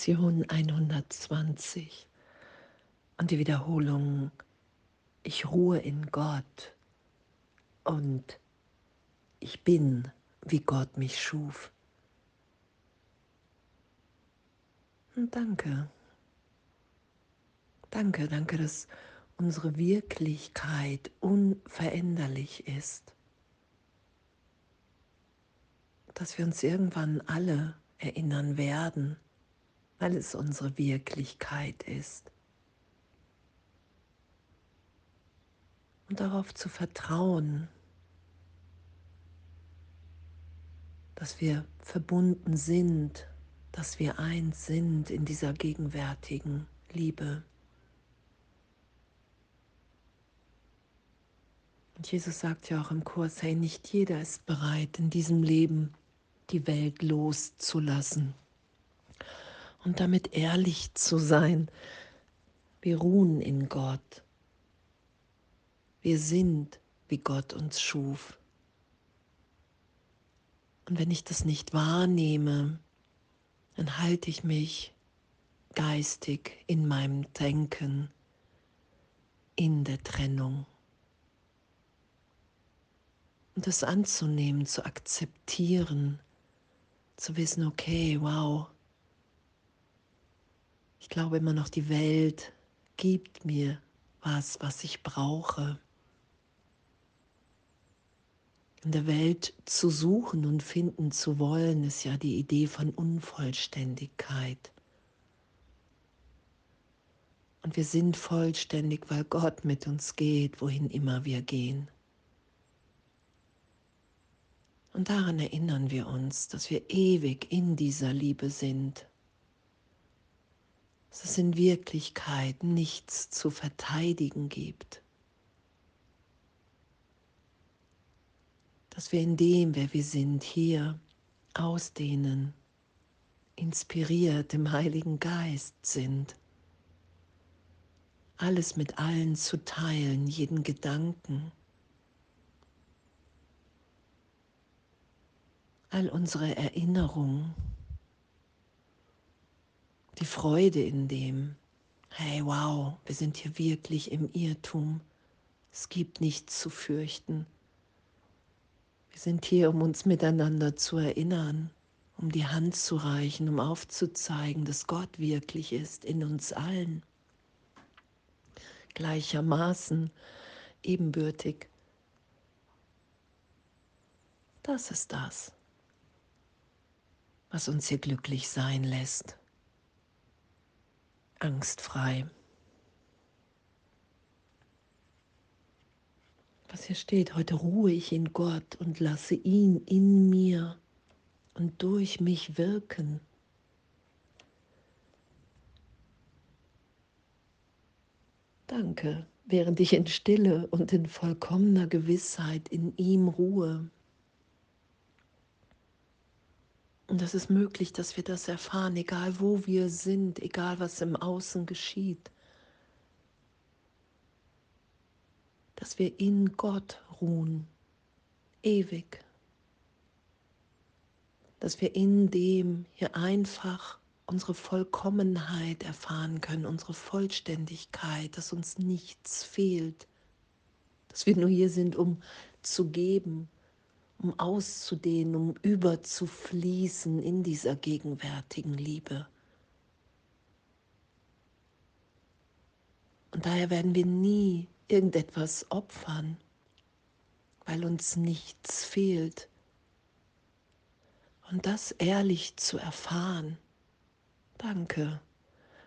Lektion 120 und die Wiederholung, ich ruhe in Gott und ich bin, wie Gott mich schuf. Und danke. Danke, danke, dass unsere Wirklichkeit unveränderlich ist. Dass wir uns irgendwann alle erinnern werden, weil es unsere Wirklichkeit ist. Und darauf zu vertrauen, dass wir verbunden sind, dass wir eins sind in dieser gegenwärtigen Liebe. Und Jesus sagt ja auch im Kurs, hey, nicht jeder ist bereit, in diesem Leben die Welt loszulassen und damit ehrlich zu sein. Wir ruhen in Gott. Wir sind, wie Gott uns schuf. Und wenn ich das nicht wahrnehme, dann halte ich mich geistig in meinem Denken, in der Trennung. Und das anzunehmen, zu akzeptieren, zu wissen, okay, wow, ich glaube immer noch, die Welt gibt mir was, was ich brauche. In der Welt zu suchen und finden zu wollen, ist ja die Idee von Unvollständigkeit. Und wir sind vollständig, weil Gott mit uns geht, wohin immer wir gehen. Und daran erinnern wir uns, dass wir ewig in dieser Liebe sind. Dass es in Wirklichkeit nichts zu verteidigen gibt. Dass wir in dem, wer wir sind, hier ausdehnen, inspiriert im Heiligen Geist sind. Alles mit allen zu teilen, jeden Gedanken all unsere Erinnerungen, die Freude in dem, hey wow, wir sind hier wirklich im Irrtum, es gibt nichts zu fürchten. Wir sind hier, um uns miteinander zu erinnern, um die Hand zu reichen, um aufzuzeigen, dass Gott wirklich ist in uns allen, gleichermaßen ebenbürtig. Das ist das was uns hier glücklich sein lässt, angstfrei. Was hier steht, heute ruhe ich in Gott und lasse ihn in mir und durch mich wirken. Danke, während ich in Stille und in vollkommener Gewissheit in ihm ruhe. Und das ist möglich, dass wir das erfahren, egal wo wir sind, egal was im Außen geschieht. Dass wir in Gott ruhen, ewig. Dass wir in dem hier einfach unsere Vollkommenheit erfahren können, unsere Vollständigkeit, dass uns nichts fehlt. Dass wir nur hier sind, um zu geben, um auszudehnen, um überzufließen in dieser gegenwärtigen Liebe. Und daher werden wir nie irgendetwas opfern, weil uns nichts fehlt. Und das ehrlich zu erfahren. Danke.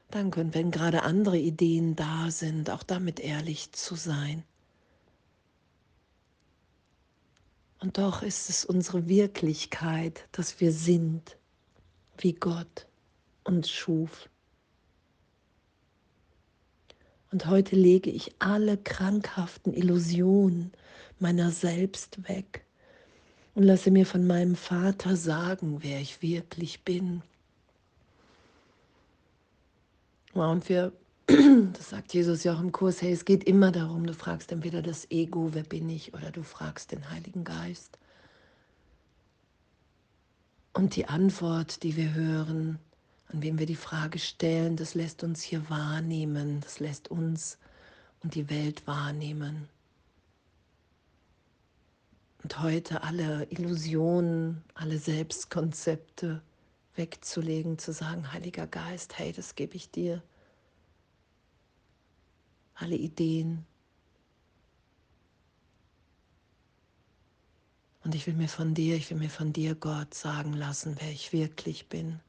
Danke. Und wenn gerade andere Ideen da sind, auch damit ehrlich zu sein. Und doch ist es unsere Wirklichkeit, dass wir sind, wie Gott uns schuf. Und heute lege ich alle krankhaften Illusionen meiner selbst weg und lasse mir von meinem Vater sagen, wer ich wirklich bin. Und wir das sagt Jesus ja auch im Kurs, hey, es geht immer darum, du fragst entweder das Ego, wer bin ich, oder du fragst den Heiligen Geist. Und die Antwort, die wir hören, an wem wir die Frage stellen, das lässt uns hier wahrnehmen, das lässt uns und die Welt wahrnehmen. Und heute alle Illusionen, alle Selbstkonzepte wegzulegen, zu sagen, Heiliger Geist, hey, das gebe ich dir. Alle Ideen. Und ich will mir von dir, ich will mir von dir, Gott, sagen lassen, wer ich wirklich bin.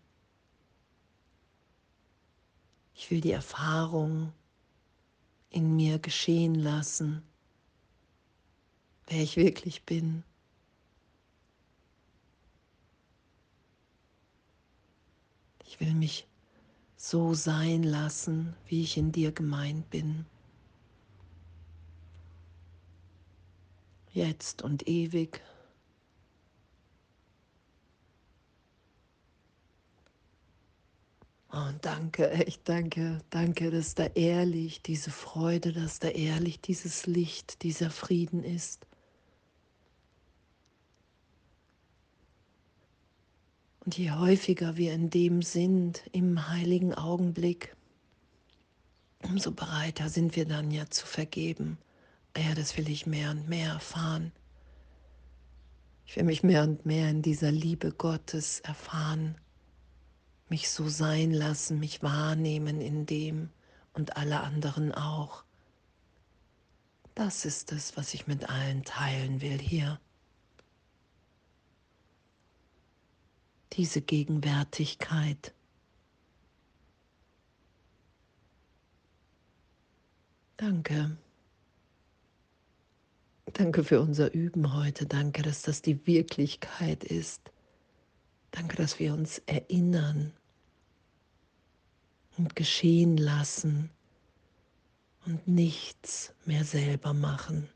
Ich will die Erfahrung in mir geschehen lassen wer ich wirklich bin. Ich will mich so sein lassen, wie ich in dir gemeint bin. Jetzt und ewig. Oh, danke, echt danke, danke, dass da ehrlich diese Freude, dass da ehrlich dieses Licht, dieser Frieden ist. Und je häufiger wir in dem sind, im heiligen Augenblick, umso bereiter sind wir dann ja zu vergeben. Ja, das will ich mehr und mehr erfahren. Ich will mich mehr und mehr in dieser Liebe Gottes erfahren, mich so sein lassen, mich wahrnehmen in dem und alle anderen auch. Das ist es, was ich mit allen teilen will hier. diese Gegenwärtigkeit. Danke. Danke für unser Üben heute. Danke, dass das die Wirklichkeit ist. Danke, dass wir uns erinnern und geschehen lassen und nichts mehr selber machen.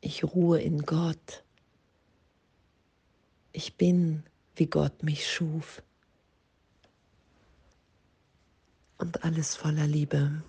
Ich ruhe in Gott. Ich bin, wie Gott mich schuf. Und alles voller Liebe.